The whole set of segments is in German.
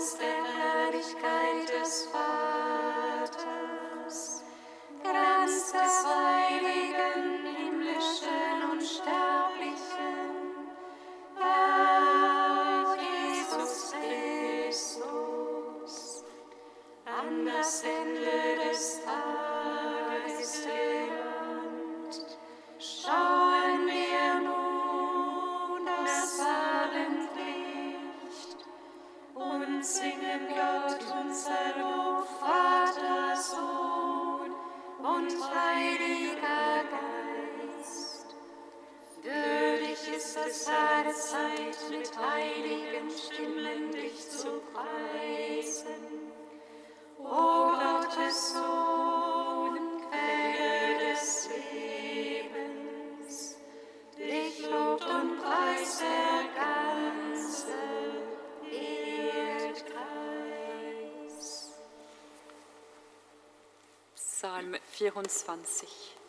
Stay. 24.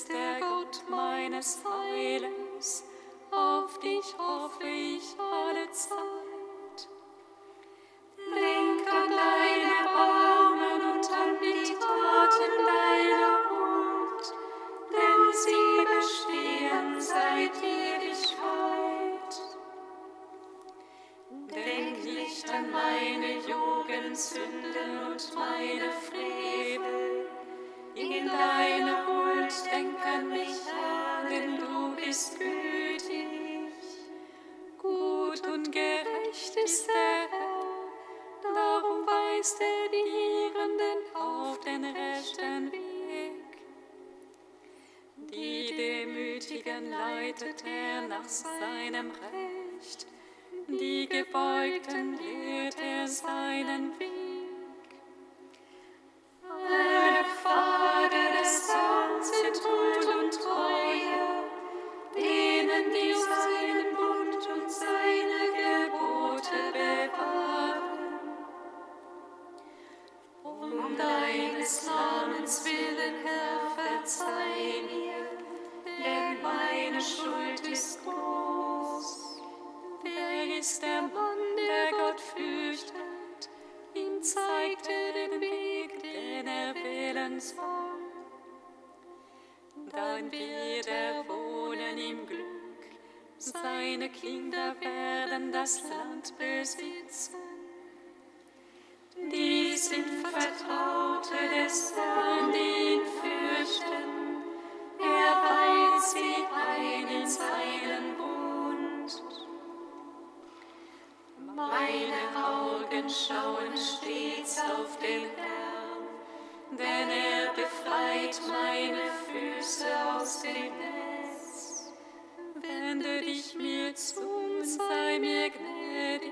bist der Gott meines Heilens, auf dich hoffe ich alle Zeit. weist er die Irrenden auf den rechten Weg. Die Demütigen leitet er nach seinem Recht, die Gebeugten lehrt er seinen Weg. ist der Mann, der Gott fürchtet. Ihm zeigt er den Weg, den er wählen soll. Dann wird er wohnen im Glück. Seine Kinder werden das Land besitzen. Und sei mir gnädig,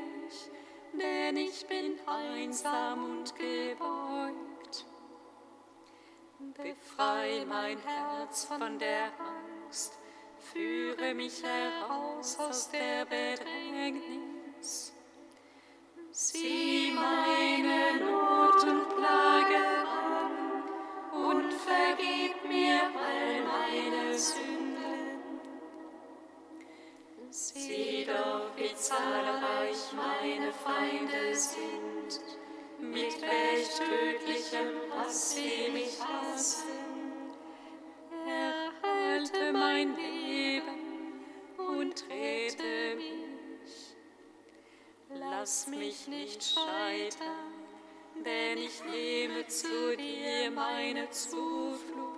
denn ich bin einsam und gebeugt. Befrei mein Herz von der Angst, führe mich heraus aus der Bedrängnis. Sieh meine Not und Plage an und vergib mir all meine Sünden. Sieh doch, wie zahlreich meine Feinde sind, mit welch tödlichem Hass sie mich hassen. Erhalte mein Leben und trete mich. Lass mich nicht scheitern, denn ich nehme zu dir meine Zuflucht.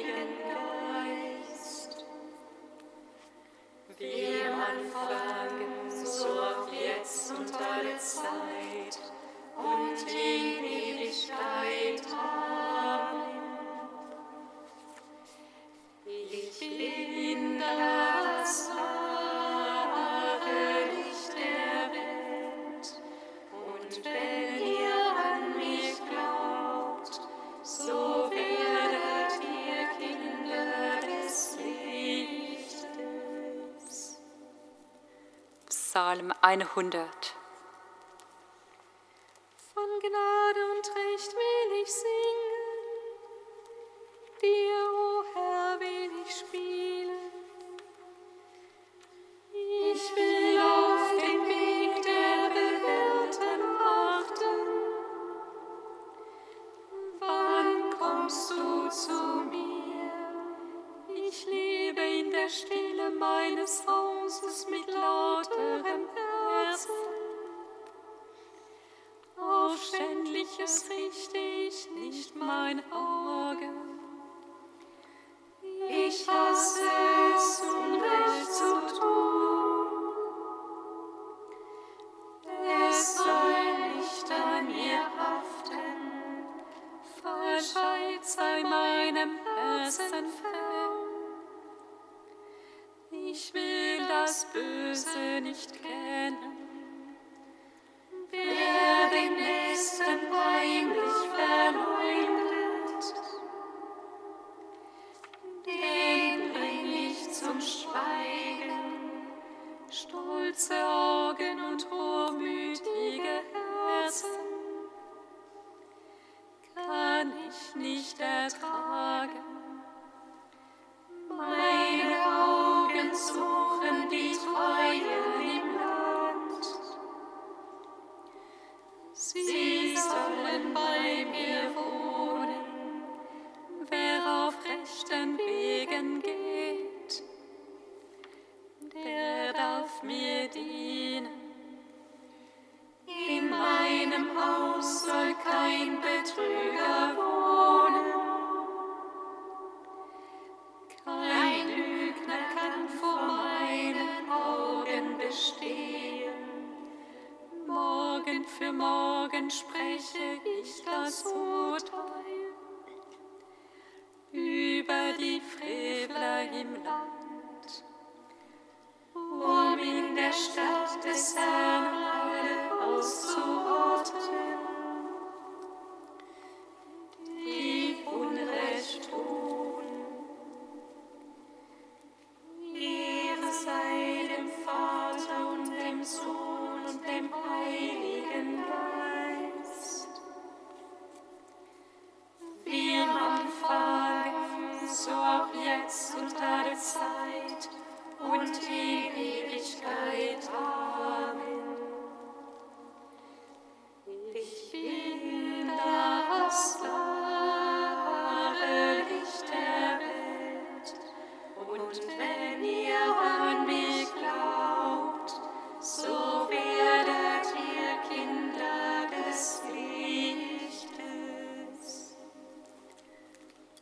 Und in Ewigkeit. Amen. Ich bin das wahre Licht der Welt und wenn ihr an mich glaubt, so werdet ihr Kinder des Lichtes. Psalm 100 des Tages.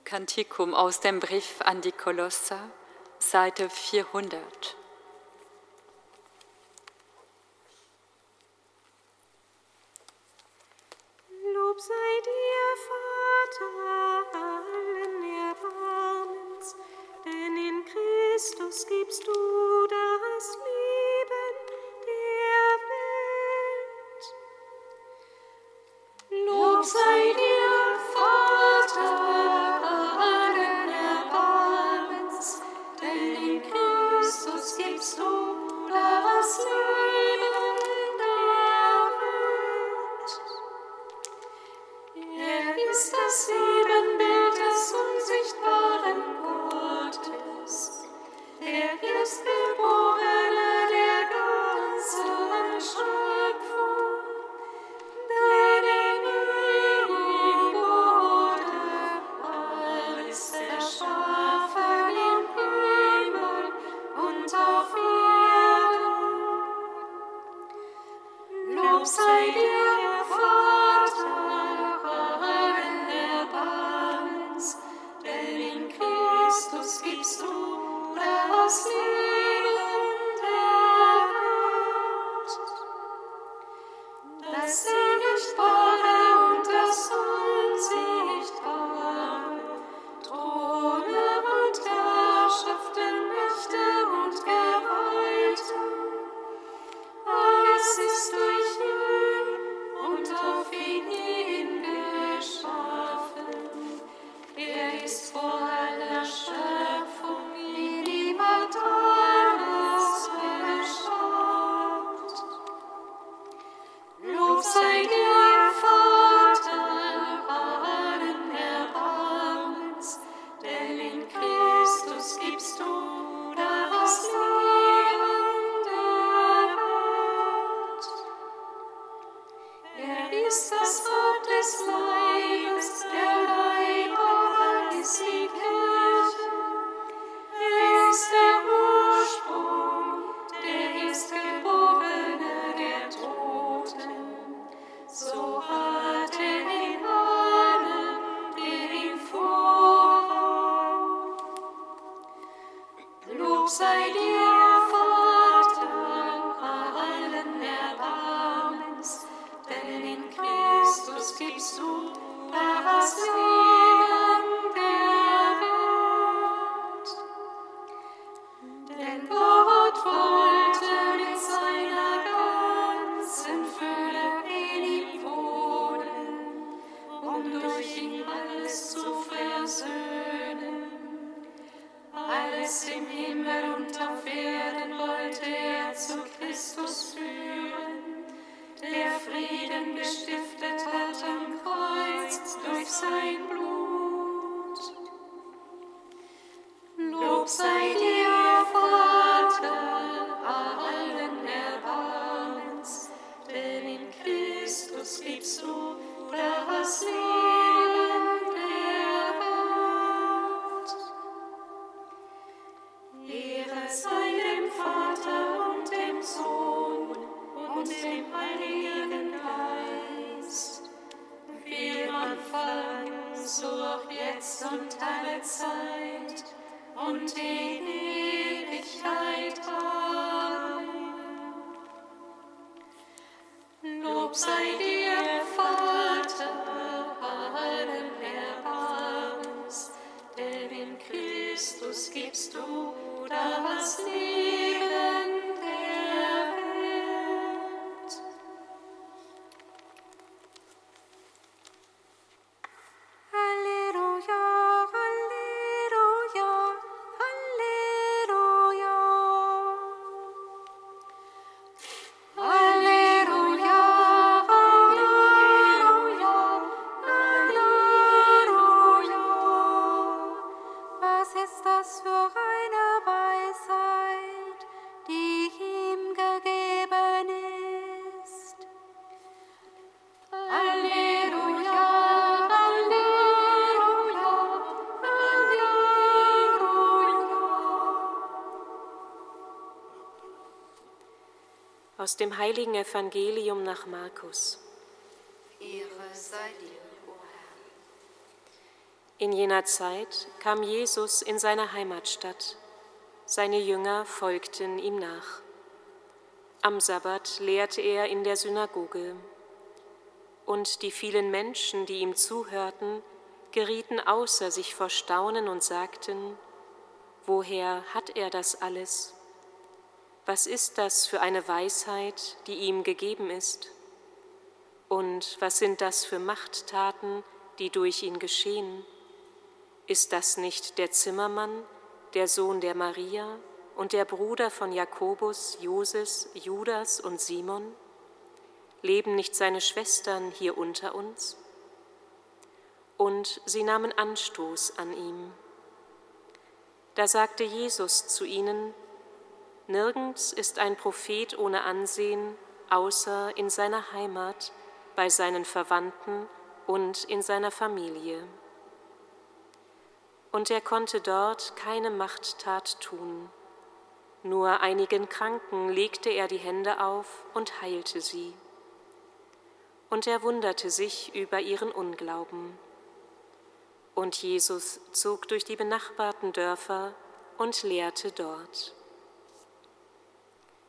Kantikum aus dem Brief an die Kolosser, Seite 400. Aus dem heiligen Evangelium nach Markus. Ehre sei dir, o Herr. In jener Zeit kam Jesus in seine Heimatstadt. Seine Jünger folgten ihm nach. Am Sabbat lehrte er in der Synagoge. Und die vielen Menschen, die ihm zuhörten, gerieten außer sich vor Staunen und sagten, Woher hat er das alles? Was ist das für eine Weisheit, die ihm gegeben ist? Und was sind das für Machttaten, die durch ihn geschehen? Ist das nicht der Zimmermann, der Sohn der Maria und der Bruder von Jakobus, Joses, Judas und Simon? Leben nicht seine Schwestern hier unter uns? Und sie nahmen Anstoß an ihm. Da sagte Jesus zu ihnen, Nirgends ist ein Prophet ohne Ansehen, außer in seiner Heimat, bei seinen Verwandten und in seiner Familie. Und er konnte dort keine Machttat tun. Nur einigen Kranken legte er die Hände auf und heilte sie. Und er wunderte sich über ihren Unglauben. Und Jesus zog durch die benachbarten Dörfer und lehrte dort.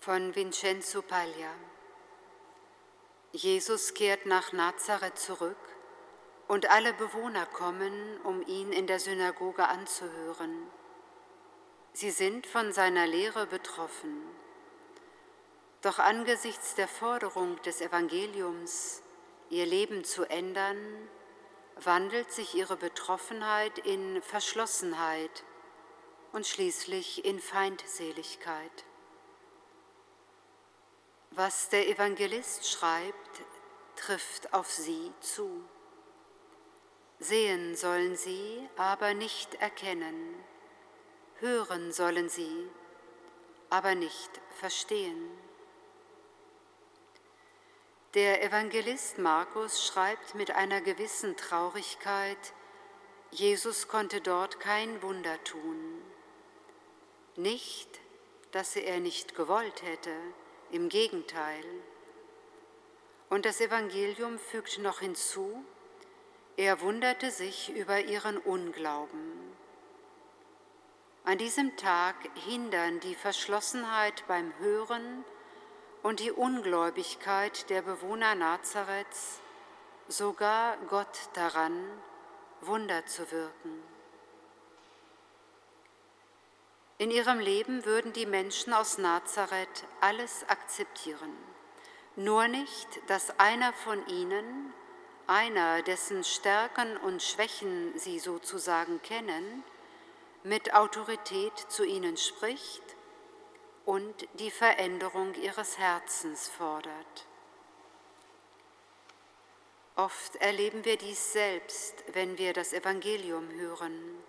Von Vincenzo Paglia. Jesus kehrt nach Nazareth zurück und alle Bewohner kommen, um ihn in der Synagoge anzuhören. Sie sind von seiner Lehre betroffen. Doch angesichts der Forderung des Evangeliums, ihr Leben zu ändern, wandelt sich ihre Betroffenheit in Verschlossenheit und schließlich in Feindseligkeit. Was der Evangelist schreibt, trifft auf sie zu. Sehen sollen sie, aber nicht erkennen. Hören sollen sie, aber nicht verstehen. Der Evangelist Markus schreibt mit einer gewissen Traurigkeit, Jesus konnte dort kein Wunder tun. Nicht, dass er nicht gewollt hätte, im Gegenteil. Und das Evangelium fügt noch hinzu, er wunderte sich über ihren Unglauben. An diesem Tag hindern die Verschlossenheit beim Hören und die Ungläubigkeit der Bewohner Nazareths sogar Gott daran, Wunder zu wirken. In ihrem Leben würden die Menschen aus Nazareth alles akzeptieren. Nur nicht, dass einer von ihnen, einer, dessen Stärken und Schwächen sie sozusagen kennen, mit Autorität zu ihnen spricht und die Veränderung ihres Herzens fordert. Oft erleben wir dies selbst, wenn wir das Evangelium hören.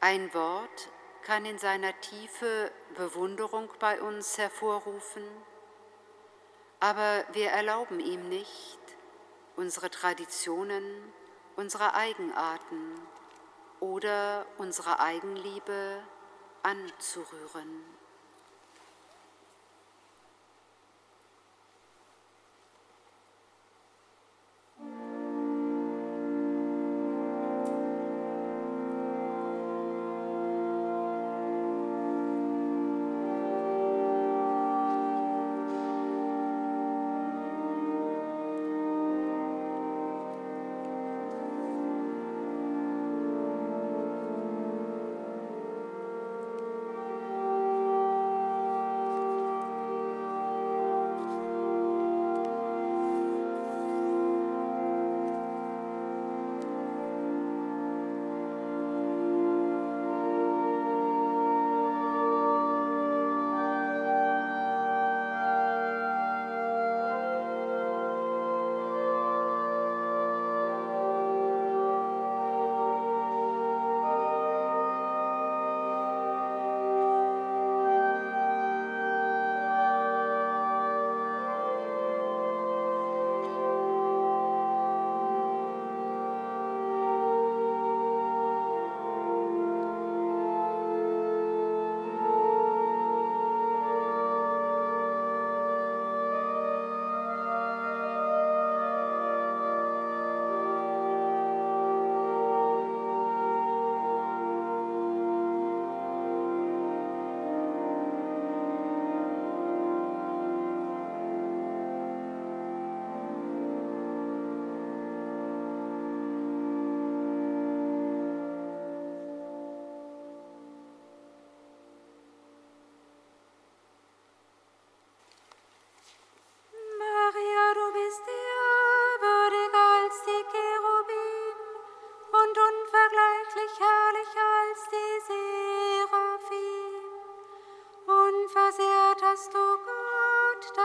Ein Wort kann in seiner Tiefe Bewunderung bei uns hervorrufen, aber wir erlauben ihm nicht, unsere Traditionen, unsere Eigenarten oder unsere Eigenliebe anzurühren.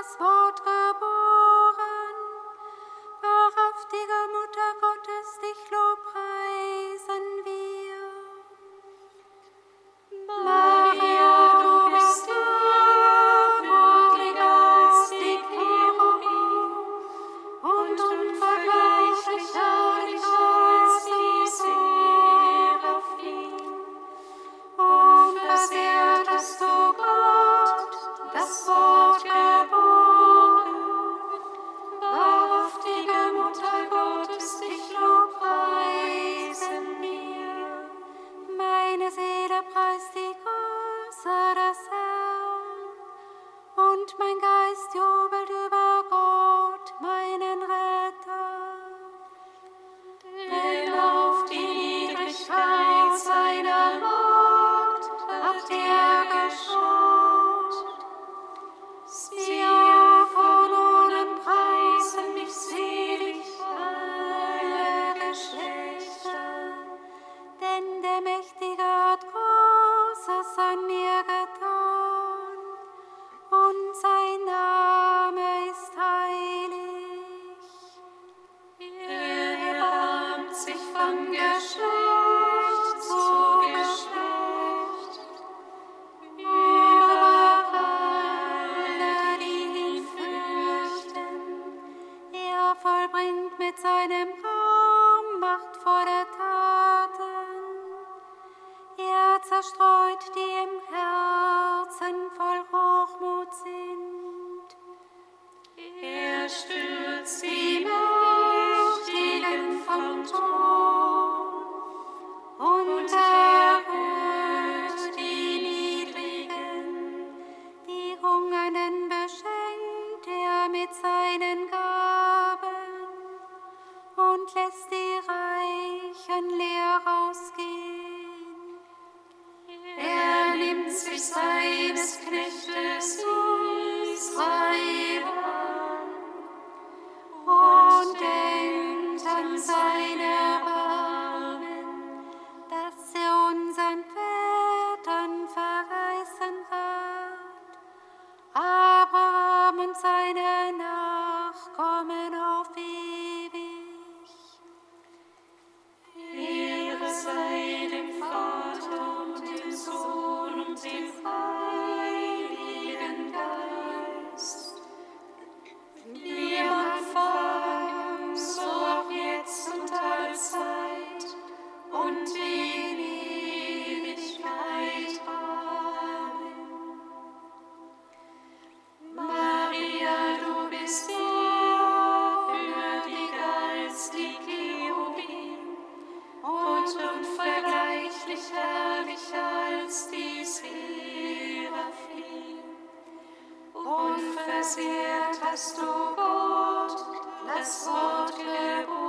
das Wort la prastico sarà versehrt hast du Gott, das Wort geboren.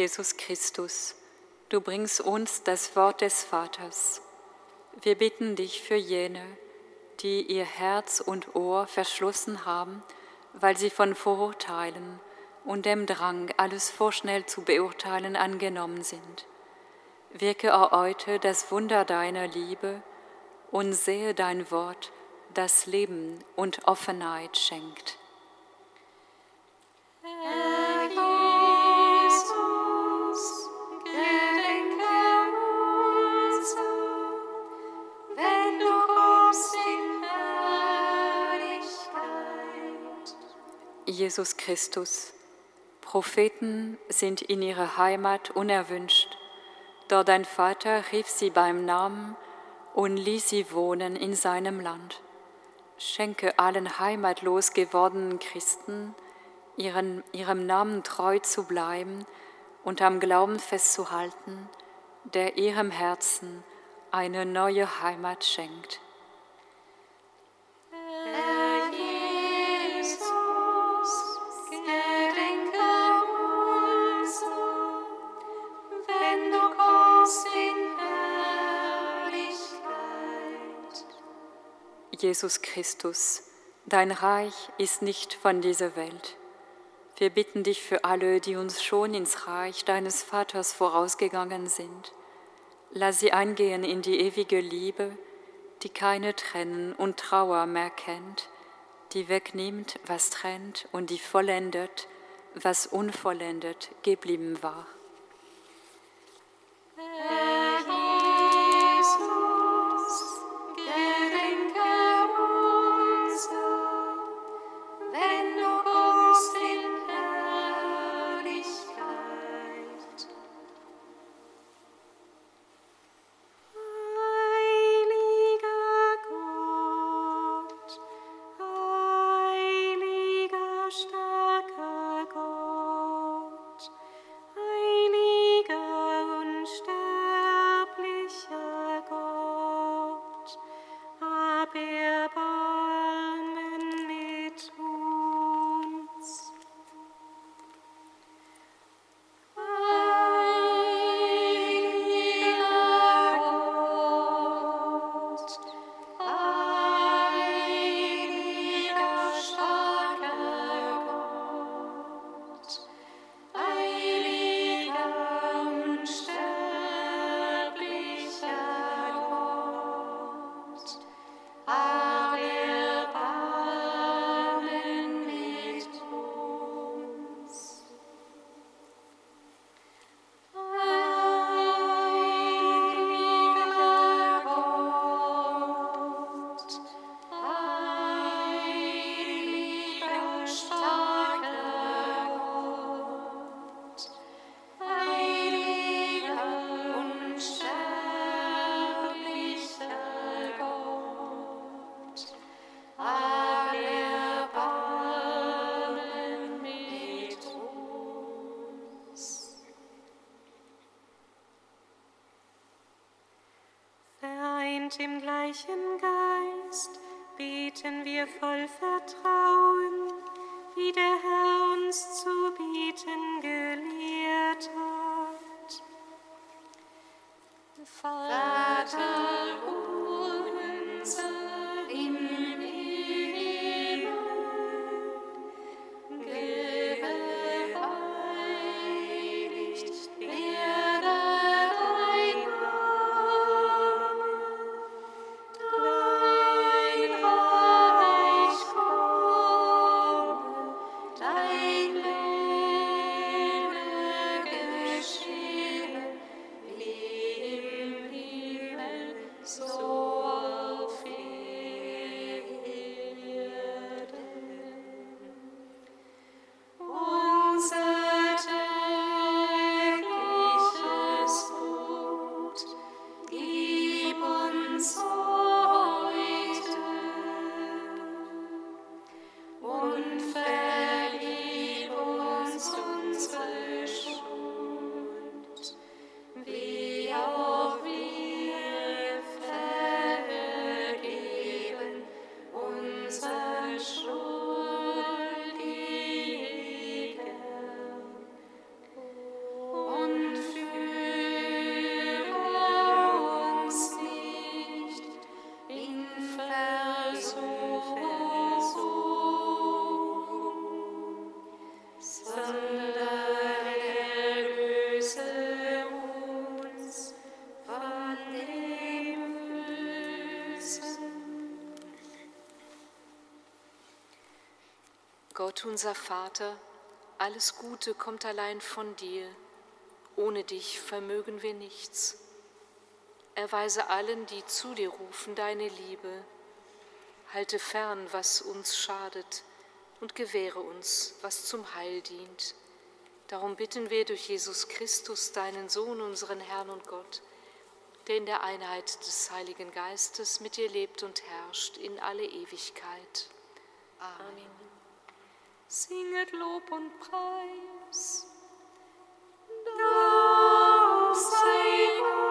Jesus Christus, du bringst uns das Wort des Vaters. Wir bitten dich für jene, die ihr Herz und Ohr verschlossen haben, weil sie von Vorurteilen und dem Drang, alles vorschnell zu beurteilen, angenommen sind. Wirke auch heute das Wunder deiner Liebe und sehe dein Wort, das Leben und Offenheit schenkt. Jesus Christus. Propheten sind in ihrer Heimat unerwünscht, doch dein Vater rief sie beim Namen und ließ sie wohnen in seinem Land. Schenke allen heimatlos gewordenen Christen, ihren, ihrem Namen treu zu bleiben und am Glauben festzuhalten, der ihrem Herzen eine neue Heimat schenkt. Jesus Christus, dein Reich ist nicht von dieser Welt. Wir bitten dich für alle, die uns schon ins Reich deines Vaters vorausgegangen sind. Lass sie eingehen in die ewige Liebe, die keine Trennen und Trauer mehr kennt, die wegnimmt, was trennt und die vollendet, was unvollendet geblieben war. Gleichen Geist beten wir voll Vertrauen, Gott unser Vater, alles Gute kommt allein von dir. Ohne dich vermögen wir nichts. Erweise allen, die zu dir rufen, deine Liebe. Halte fern, was uns schadet, und gewähre uns, was zum Heil dient. Darum bitten wir durch Jesus Christus, deinen Sohn, unseren Herrn und Gott, der in der Einheit des Heiligen Geistes mit dir lebt und herrscht in alle Ewigkeit. Amen singet Lob und Preis. Da sei Gott.